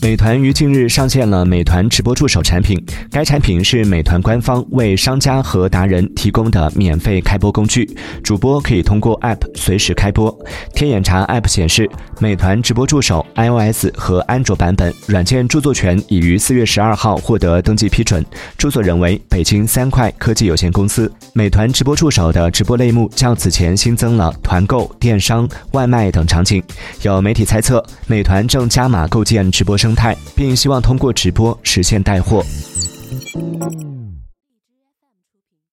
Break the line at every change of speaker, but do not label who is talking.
美团于近日上线了美团直播助手产品，该产品是美团官方为商家和达人提供的免费开播工具，主播可以通过 App 随时开播。天眼查 App 显示，美团直播助手 iOS 和安卓版本软件著作权已于四月十二号获得登记批准，著作人为北京三快科技有限公司。美团直播助手的直播类目较此前新增了团购、电商、外卖等场景。有媒体猜测，美团正加码构建直播生。态，并希望通过直播实现带货。